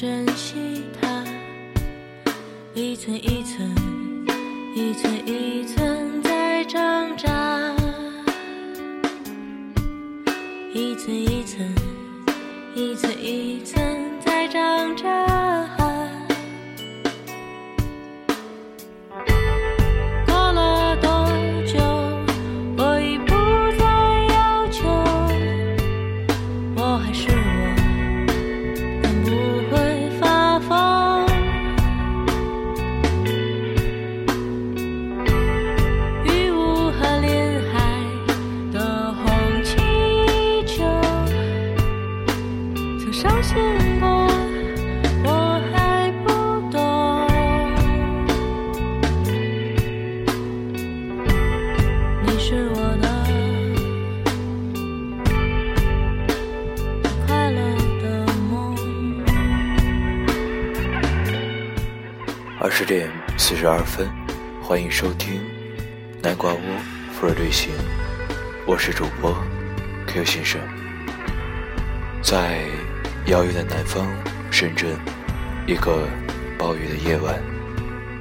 珍惜它。一寸一寸，一寸二十点四十二分，欢迎收听南瓜屋富尔旅行，我是主播 Q 先生，在遥远的南方深圳，一个暴雨的夜晚，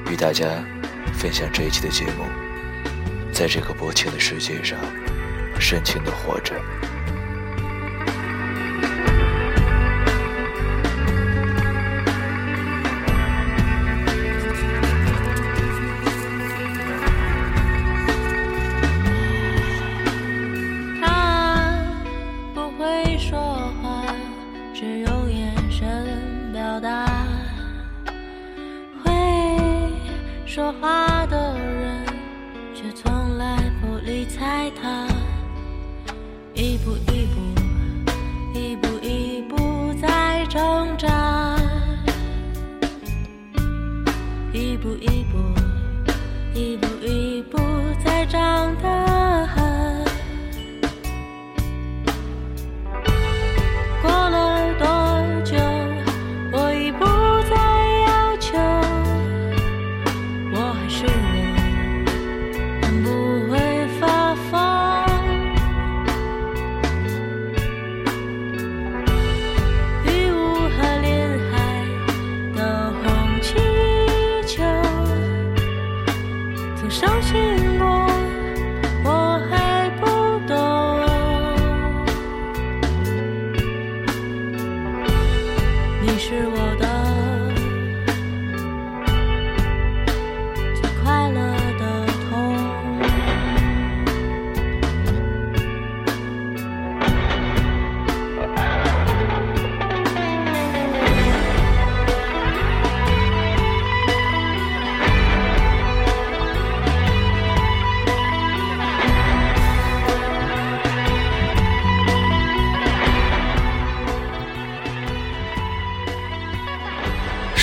与大家分享这一期的节目。在这个薄情的世界上，深情的活着。怕的人，却从来不理睬他。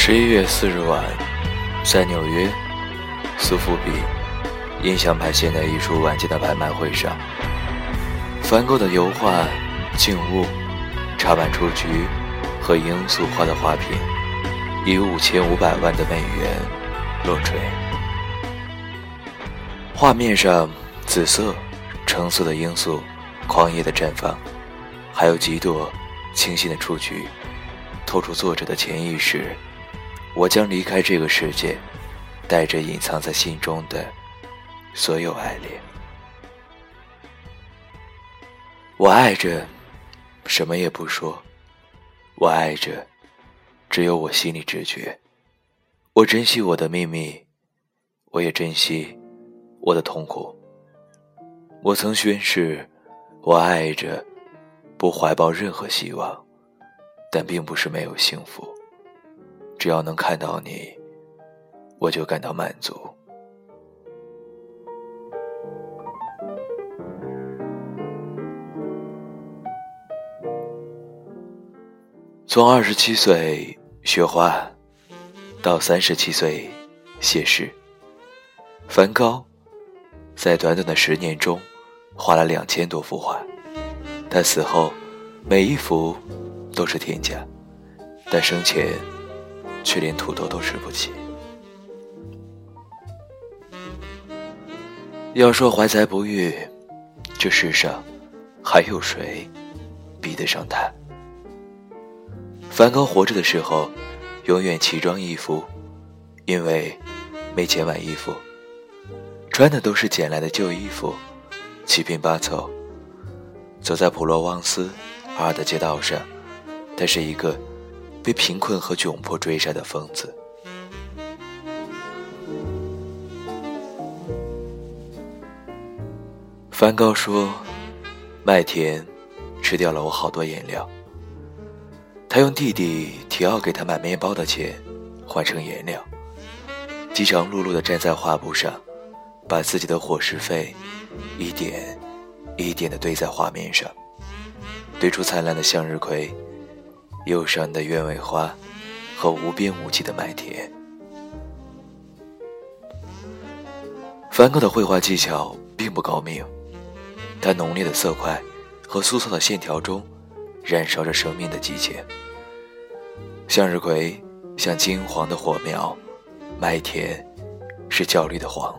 十一月四日晚，在纽约苏富比印象派现代艺术晚间的拍卖会上，梵高的油画《静物》插满雏菊和罂粟花的花瓶，以五千五百万的美元落锤。画面上，紫色、橙色的罂粟狂野的绽放，还有几朵清新的雏菊，透出作者的潜意识。我将离开这个世界，带着隐藏在心中的所有爱恋。我爱着，什么也不说。我爱着，只有我心里直觉。我珍惜我的秘密，我也珍惜我的痛苦。我曾宣誓，我爱着，不怀抱任何希望，但并不是没有幸福。只要能看到你，我就感到满足。从二十七岁学画，到三十七岁谢世，梵高在短短的十年中画了两千多幅画。他死后，每一幅都是天价，但生前却连土豆都吃不起。要说怀才不遇，这世上还有谁比得上他？梵高活着的时候，永远奇装异服，因为没钱买衣服，穿的都是捡来的旧衣服，七拼八凑。走在普罗旺斯阿尔的街道上，他是一个被贫困和窘迫追杀的疯子。梵高说：“麦田吃掉了我好多颜料。”他用弟弟提奥给他买面包的钱换成颜料，饥肠辘辘地站在画布上，把自己的伙食费一点一点地堆在画面上，堆出灿烂的向日葵、忧伤的鸢尾花和无边无际的麦田。梵高的绘画技巧并不高明。在浓烈的色块和粗糙的线条中，燃烧着生命的激情。向日葵像金黄的火苗，麦田是焦绿的黄，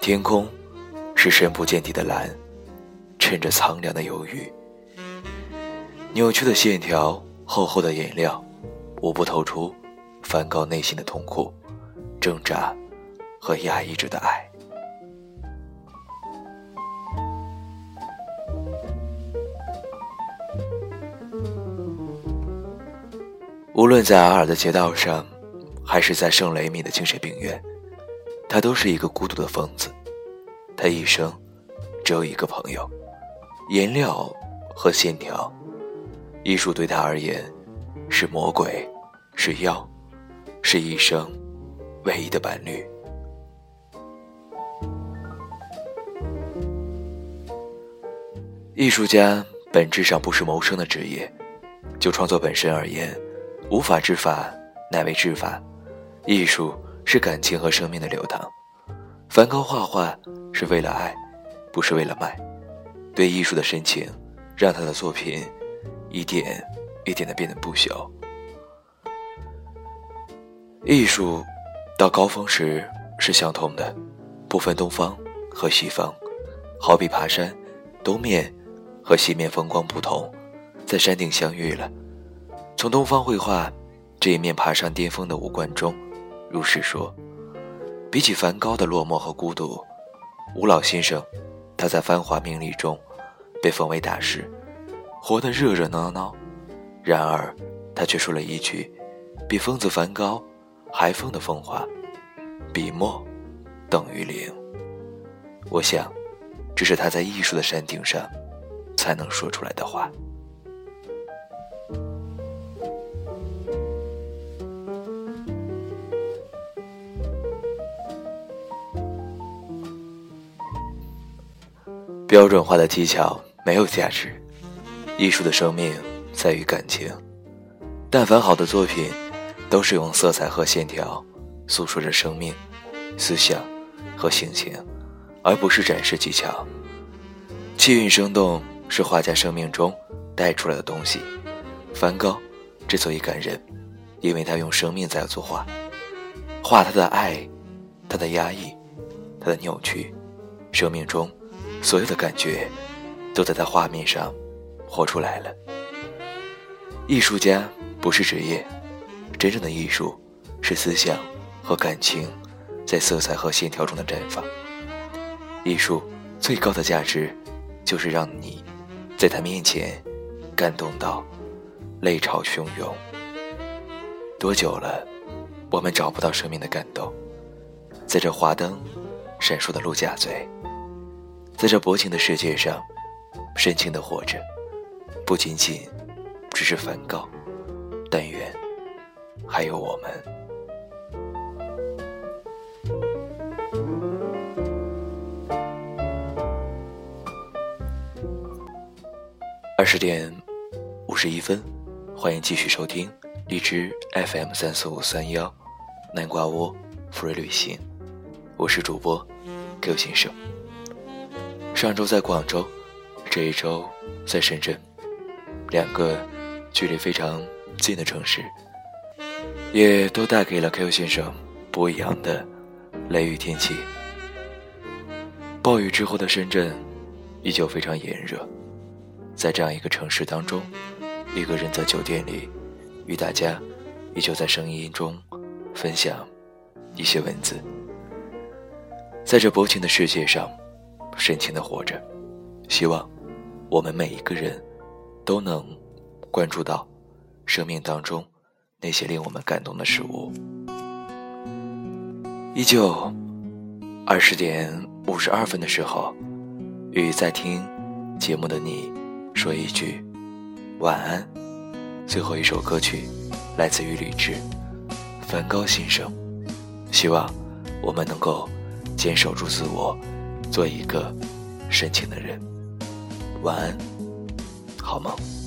天空是深不见底的蓝，衬着苍凉的忧郁。扭曲的线条，厚厚的颜料，无不透出梵高内心的痛苦、挣扎和压抑着的爱。无论在阿尔的街道上，还是在圣雷米的精神病院，他都是一个孤独的疯子。他一生只有一个朋友，颜料和线条。艺术对他而言，是魔鬼，是药，是一生唯一的伴侣。艺术家本质上不是谋生的职业，就创作本身而言。无法治法，乃为治法。艺术是感情和生命的流淌。梵高画画是为了爱，不是为了卖。对艺术的深情，让他的作品一点一点的变得不朽。艺术到高峰时是相通的，不分东方和西方。好比爬山，东面和西面风光不同，在山顶相遇了。从东方绘画这一面爬上巅峰的五官中，如是说：比起梵高的落寞和孤独，吴老先生他在繁华名利中被封为大师，活得热热闹闹。然而，他却说了一句比疯子梵高还疯的疯话：笔墨等于零。我想，这是他在艺术的山顶上才能说出来的话。标准化的技巧没有价值，艺术的生命在于感情。但凡好的作品，都是用色彩和线条诉说着生命、思想和心情，而不是展示技巧。气韵生动是画家生命中带出来的东西。梵高之所以感人，因为他用生命在作画，画他的爱，他的压抑，他的扭曲，生命中。所有的感觉，都在他画面上活出来了。艺术家不是职业，真正的艺术是思想和感情在色彩和线条中的绽放。艺术最高的价值，就是让你在他面前感动到泪潮汹涌。多久了，我们找不到生命的感动？在这华灯闪烁的陆家嘴。在这薄情的世界上，深情的活着，不仅仅只是梵高。但愿还有我们。二十点五十一分，欢迎继续收听荔枝 FM 三四五三幺南瓜窝福瑞旅行，我是主播 Q 先生。上周在广州，这一周在深圳，两个距离非常近的城市，也都带给了 Q 先生不一样的雷雨天气。暴雨之后的深圳，依旧非常炎热。在这样一个城市当中，一个人在酒店里，与大家依旧在声音中分享一些文字。在这薄情的世界上，深情的活着。希望我们每一个人都能关注到生命当中那些令我们感动的事物。依旧二十点五十二分的时候，与在听节目的你说一句晚安。最后一首歌曲来自于李志《梵高先生》，希望我们能够坚守住自我，做一个深情的人。晚安，好吗。